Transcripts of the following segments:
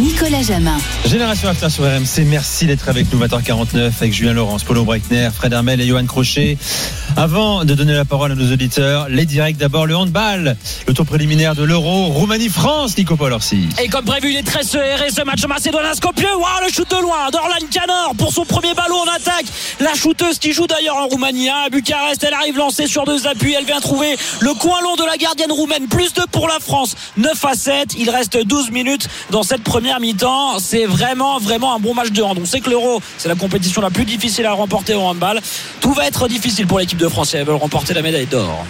Nicolas Jamin. Génération After sur RMC, merci d'être avec nous 20h49 avec Julien Laurence, Paulo Breitner, Fred Hermel et Johan Crochet. Avant de donner la parole à nos auditeurs, les directs d'abord le handball, le tour préliminaire de l'Euro, Roumanie-France, Nico Paul Orsi. Et comme prévu, il est très serré ce match macédonien Skopje. Waouh, le shoot de loin d'Orlan Canor pour son premier ballon en attaque. La shooteuse qui joue d'ailleurs en Roumanie hein, à Bucarest, elle arrive lancée sur deux appuis. Elle vient trouver le coin long de la gardienne roumaine. Plus de pour la France. 9 à 7. Il reste 12 minutes dans cette première mi-temps. C'est vraiment, vraiment un bon match de hand. On sait que l'Euro, c'est la compétition la plus difficile à remporter au handball. Tout va être difficile pour l'équipe de France si elles veulent remporter la médaille d'or.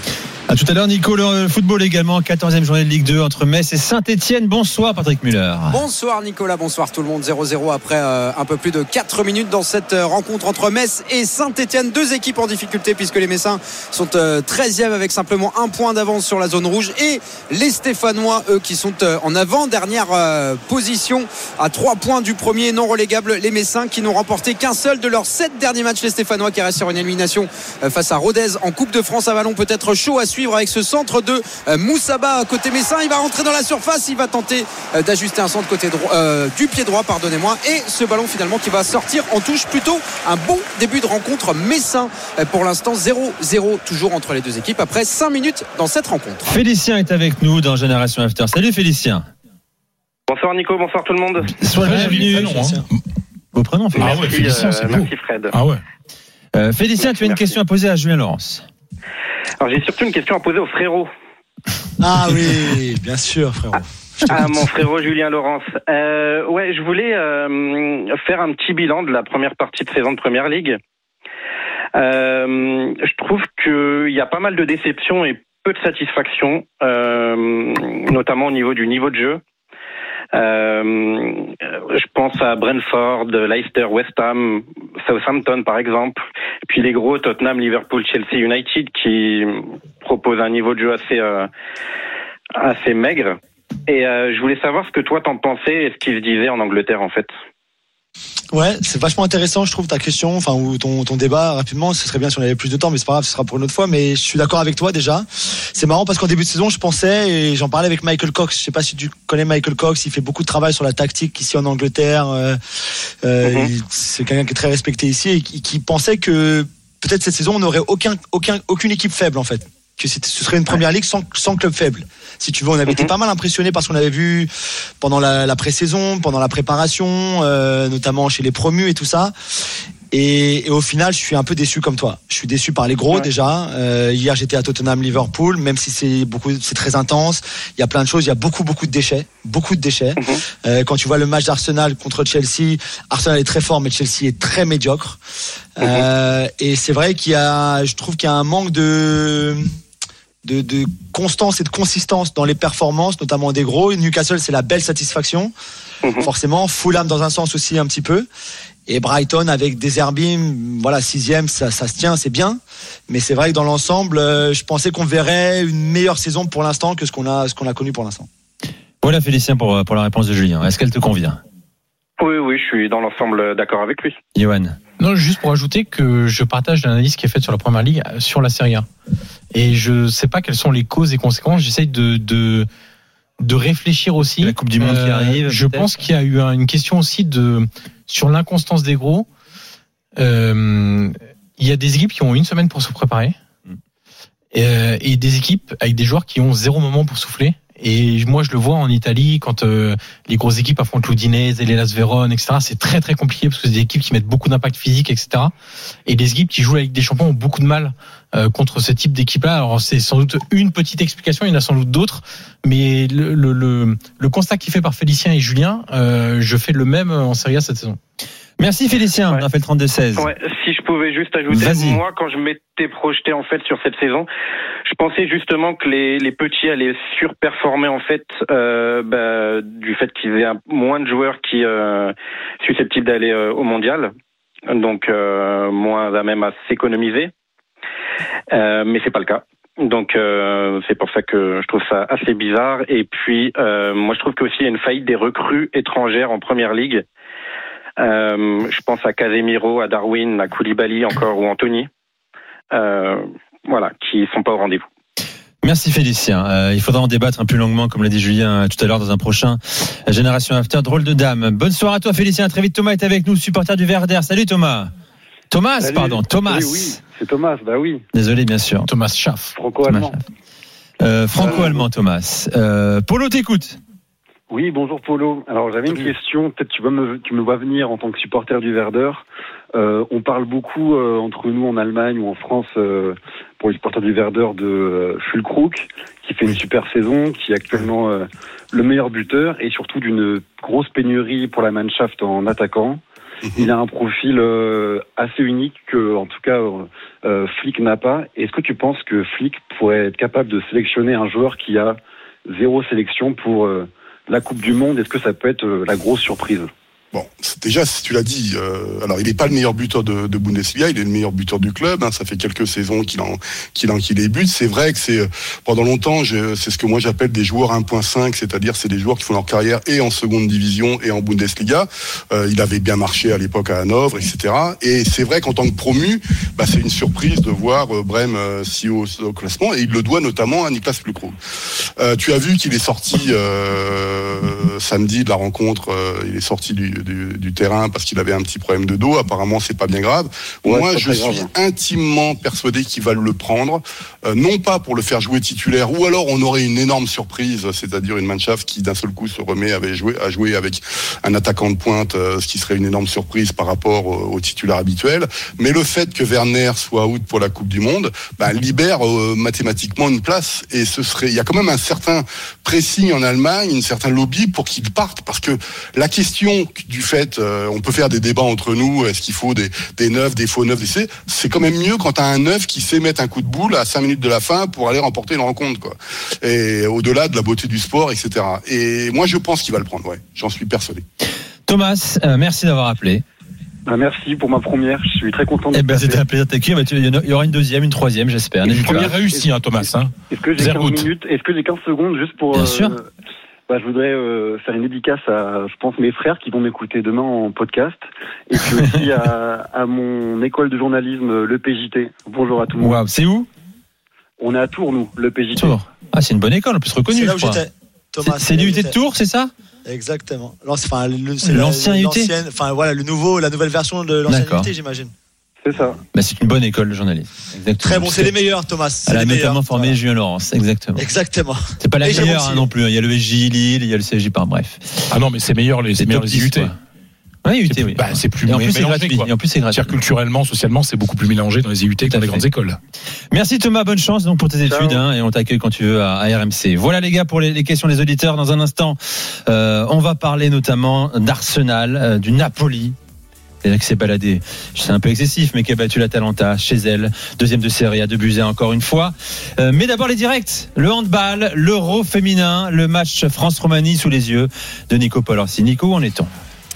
Tout à l'heure, Nico, le football également, 14e journée de Ligue 2 entre Metz et Saint-Etienne. Bonsoir, Patrick Muller. Bonsoir, Nicolas. Bonsoir, tout le monde. 0-0 après euh, un peu plus de 4 minutes dans cette euh, rencontre entre Metz et Saint-Etienne. Deux équipes en difficulté puisque les Messins sont euh, 13e avec simplement un point d'avance sur la zone rouge et les Stéphanois, eux, qui sont euh, en avant-dernière euh, position à 3 points du premier non relégable. Les Messins qui n'ont remporté qu'un seul de leurs 7 derniers matchs. Les Stéphanois qui restent sur une élimination euh, face à Rodez en Coupe de France à Vallon. Peut-être chaud à suivre avec ce centre de euh, Moussaba côté Messin. Il va rentrer dans la surface. Il va tenter euh, d'ajuster un centre côté droit, euh, du pied droit, pardonnez-moi. Et ce ballon finalement qui va sortir en touche. Plutôt un bon début de rencontre Messin. Pour l'instant 0-0 toujours entre les deux équipes après 5 minutes dans cette rencontre. Félicien est avec nous dans Génération After. Salut Félicien. Bonsoir Nico, bonsoir tout le monde. Sois bienvenu. Vos prénoms, Félicien. ouais, Félicien, euh, c'est beau. merci Fred. Ah ouais. Euh, Félicien, tu as une Merci. question à poser à Julien Laurence. Alors j'ai surtout une question à poser au frérot. Ah oui, bien sûr, frérot. T'écoute. mon frérot Julien Laurence. Euh, ouais, je voulais euh, faire un petit bilan de la première partie de saison de Première Ligue. Euh, je trouve qu'il y a pas mal de déceptions et peu de satisfaction, notamment au niveau du niveau de jeu. Euh, je pense à Brentford, Leicester, West Ham, Southampton par exemple, puis les gros Tottenham, Liverpool, Chelsea, United qui proposent un niveau de jeu assez euh, assez maigre. Et euh, je voulais savoir ce que toi t'en pensais et ce qui se disait en Angleterre en fait. Ouais, c'est vachement intéressant, je trouve, ta question, enfin, ou ton, ton débat rapidement. Ce serait bien si on avait plus de temps, mais c'est pas grave, ce sera pour une autre fois. Mais je suis d'accord avec toi déjà. C'est marrant parce qu'en début de saison, je pensais, et j'en parlais avec Michael Cox. Je sais pas si tu connais Michael Cox, il fait beaucoup de travail sur la tactique ici en Angleterre. Euh, euh, Mhm. C'est quelqu'un qui est très respecté ici et qui, qui pensait que peut-être cette saison, on n'aurait aucun, aucun, aucune équipe faible en fait. Que ce serait une première ligue sans, sans club faible. Si tu veux, on avait été Mhm. pas mal impressionné parce qu'on avait vu pendant la, la pré-saison, pendant la préparation, euh, notamment chez les promus et tout ça. Et, et au final, je suis un peu déçu comme toi. Je suis déçu par les gros Ouais. déjà. Euh, hier, j'étais à Tottenham, Liverpool, même si c'est beaucoup, c'est très intense. Il y a plein de choses. Il y a beaucoup, beaucoup de déchets, beaucoup de déchets. Mhm. Euh, quand tu vois le match d'Arsenal contre Chelsea, Arsenal est très fort, mais Chelsea est très médiocre. Euh, et c'est vrai qu'il y a, je trouve qu'il y a un manque de de, de constance et de consistance dans les performances, notamment des gros. Newcastle, c'est la belle satisfaction, Mhm. forcément. Fulham, dans un sens aussi, un petit peu. Et Brighton, avec des Herbim, voilà, sixième, ça, ça se tient, c'est bien. Mais c'est vrai que dans l'ensemble, euh, je pensais qu'on verrait une meilleure saison pour l'instant que ce qu'on a, ce qu'on a connu pour l'instant. Voilà Félicien pour, pour la réponse de Julien. Est-ce qu'elle te convient? Oui, oui, je suis dans l'ensemble d'accord avec lui. Johan Non, juste pour ajouter que je partage l'analyse qui est faite sur la première ligue euh, sur la Serie A. Et je sais pas quelles sont les causes et conséquences. J'essaye de, de, de réfléchir aussi. Euh, La Coupe du Monde qui arrive, Je pense qu'il y a eu un- une question aussi de, sur l'inconstance des gros. Euh, il y a des équipes qui ont une semaine pour se préparer. Mm. Euh, et des équipes avec des joueurs qui ont zéro moment pour souffler. Et moi, je le vois en Italie quand euh, les grosses équipes affrontent l'Udinese et les Las Vérone, etc. C'est très très compliqué parce que c'est des équipes qui mettent beaucoup d'impact physique, etc. Et les équipes qui jouent avec des champions ont beaucoup de mal euh, contre ce type d'équipe-là. Alors c'est sans doute une petite explication, il y en a sans doute d'autres, mais le, le, le, le constat qui fait par Félicien et Julien, euh, je fais le même en Serie A cette saison. Merci Félicien, Ouais. on a fait le 32-16. Ouais, si je pouvais juste ajouter, moi, quand je m'étais projeté en fait sur cette saison, je pensais justement que les, les petits allaient surperformer en fait euh, bah, du fait qu'ils aient moins de joueurs qui euh, susceptibles d'aller euh, au mondial, donc euh, moins à même à s'économiser. Euh, mais c'est pas le cas. Donc euh, c'est pour ça que je trouve ça assez bizarre. Et puis euh, moi je trouve qu'aussi il y a une faillite des recrues étrangères en première ligue. Euh, je pense à Casemiro, à Darwin, à Koulibaly encore ou Anthony. Euh, voilà, qui sont pas au rendez-vous. Merci Félicien. Euh, il faudra en débattre un plus longuement, comme l'a dit Julien tout à l'heure, dans un prochain Génération After. Drôle de dame. Bonne soirée à toi Félicien. Très vite Thomas est avec nous, supporter du Verder. Salut Thomas. Thomas, Salut. pardon. Thomas. Oui, oui, c'est Thomas, bah oui, Désolé, bien sûr. Thomas Schaff. franco-allemand. Euh, Franco-allemand Thomas. Euh, Polo t'écoute. Oui, bonjour Polo. Alors j'avais une question, peut-être tu me tu me vois venir en tant que supporter du Werder. Euh, on parle beaucoup euh, entre nous en Allemagne ou en France euh, pour les supporters du Werder de euh, Fulkrug qui fait une super saison, qui est actuellement le meilleur buteur et surtout d'une grosse pénurie pour la Mannschaft en attaquant. Il a un profil assez unique que, en tout cas, Flick n'a pas. Est-ce que tu penses que Flick pourrait être capable de sélectionner un joueur qui a zéro sélection pour la Coupe du Monde Est-ce que ça peut être euh, la grosse surprise? Bon, déjà, si tu l'as dit, euh, alors il n'est pas le meilleur buteur de, de Bundesliga, il est le meilleur buteur du club. hein, ça fait quelques saisons qu'il en qu'il en qu'il débute. C'est vrai que c'est euh, pendant longtemps, c'est ce que moi j'appelle des joueurs 1.5, c'est-à-dire c'est des joueurs qui font leur carrière et en seconde division et en Bundesliga. Euh, il avait bien marché à l'époque à Hanovre, etc. Et c'est vrai qu'en tant que promu, bah, c'est une surprise de voir euh, Brême euh, si haut au classement, et il le doit notamment à Niklas Fulkrug. Euh, tu as vu qu'il est sorti samedi de la rencontre. il est sorti du, du- du terrain parce qu'il avait un petit problème de dos. Apparemment, c'est pas bien grave. Ouais, Moi, je suis grave. intimement persuadé qu'il va le prendre, euh, non pas pour le faire jouer titulaire, ou alors on aurait une énorme surprise, c'est-à-dire une Mannschaft qui d'un seul coup se remet à jouer, à jouer avec un attaquant de pointe, euh, ce qui serait une énorme surprise par rapport au, au titulaire habituel. Mais le fait que Werner soit out pour la Coupe du Monde, bah, libère euh, mathématiquement une place. Et ce serait, il y a quand même un certain pressing en Allemagne, un certain lobby pour qu'il parte, parce que la question du fait, euh, on peut faire des débats entre nous, est-ce qu'il faut des, des neufs, des faux neufs, des C, c'est quand même mieux quand t'as un neuf qui sait mettre un coup de boule à 5 minutes de la fin pour aller remporter une rencontre, quoi. Et au-delà de la beauté du sport, etc. Et moi, je pense qu'il va le prendre, ouais. J'en suis persuadé. Thomas, euh, merci d'avoir appelé. Bah, Merci pour ma première, je suis très content Eh d'être ben, c'était un plaisir de t'accueillir. Tu- Il y aura une deuxième, une troisième, j'espère. Une Première réussie, hein, Thomas. Hein. Est-ce que j'ai 15 Zerbout. minutes Est-ce que j'ai 15 secondes juste pour Bien euh, sûr. Bah, je voudrais euh, faire une dédicace à, je pense, mes frères qui vont m'écouter demain en podcast, et puis aussi à, à mon école de journalisme, le PJT. Bonjour à tout le monde. Waouh, c'est où? On est à Tours, nous, le PJT. Tours. Ah, c'est une bonne école, en plus reconnue. C'est l'UT de. Tours, c'est ça? Exactement. Enfin, L'ancien UT? Enfin, voilà, le nouveau, la nouvelle version de l'ancien. UT, j'imagine. C'est ça. bah, C'est une bonne école de journalisme. Exactement. Très bon, c'est les meilleurs, Thomas. C'est Elle a les meilleurs. notamment formé Voilà. Julien Laurence, exactement. Exactement. C'est pas la Et meilleure hein, non plus. hein. Il y a le SJ Lille, il y a le CJ par bref. Ah non, mais c'est meilleur les, c'est C'est meilleur top les 10, IUT. quoi. Oui, UT, C'est plus- oui. bah, c'est plus Et en plus, gratuit. quoi. Et en plus, c'est gratuit. C'est-à-dire culturellement, socialement, c'est beaucoup plus mélangé dans les IUT que dans les grandes écoles. Merci Thomas, bonne chance donc pour tes Ciao. études hein, et on t'accueille quand tu veux à, à RMC. Voilà les gars pour les, les questions des auditeurs. Dans un instant, euh, on va parler notamment d'Arsenal, euh, du Napoli. C'est-à-dire qui s'est baladé, c'est un peu excessif, mais qui a battu l'Atalanta chez elle. Deuxième de série à Debuzet encore une fois. Euh, mais d'abord les directs. Le handball, l'euro féminin, le match France-Roumanie sous les yeux de Nico Polorsi. Nico, où en est-on?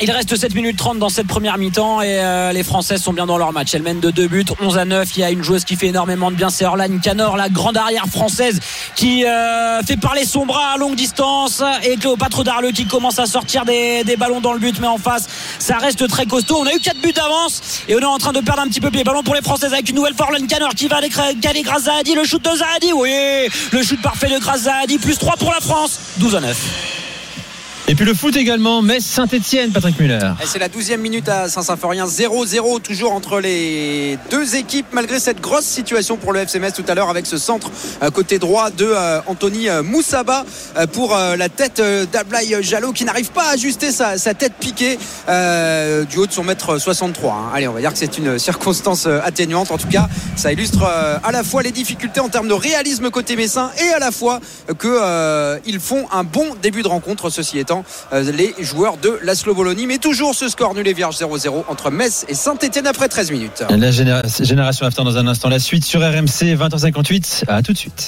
Il reste 7 minutes 30 dans cette première mi-temps et euh, les Françaises sont bien dans leur match. Elles mènent de 2 buts, 11 à 9. Il y a une joueuse qui fait énormément de bien, c'est Orlane Canor, la grande arrière française qui euh, fait parler son bras à longue distance et Cléopâtre Darleux qui commence à sortir des ballons dans le but mais en face ça reste très costaud. On a eu 4 buts d'avance et on est en train de perdre un petit peu pied. Ballon pour les Françaises avec une nouvelle fois Orlane Canor qui va caler grâce Zahadi. Le shoot de Zahadi, oui, le shoot parfait de grâce Zahadi, plus 3 pour la France, 12 à 9. Et puis le foot également, Metz Saint-Etienne, Patrick Muller. C'est la 12e minute à Saint-Symphorien, 0-0 toujours entre les deux équipes malgré cette grosse situation pour le FC Metz tout à l'heure avec ce centre euh, côté droit de euh, Anthony euh, Moussaba pour la tête d'Ablaï Jalot qui n'arrive pas à ajuster sa, tête piquée du haut de son mètre 63. hein. Allez, on va dire que c'est une circonstance atténuante. En tout cas, ça illustre à la fois les difficultés en termes de réalisme côté messin et à la fois que euh, ils font un bon début de rencontre. Ceci étant, euh, les joueurs de Laszlo Bologna. Mais toujours ce score nul et vierge 0-0 entre Metz et Saint-Etienne après 13 minutes. La génération After dans un instant. La suite sur RMC 20h58. À tout de suite.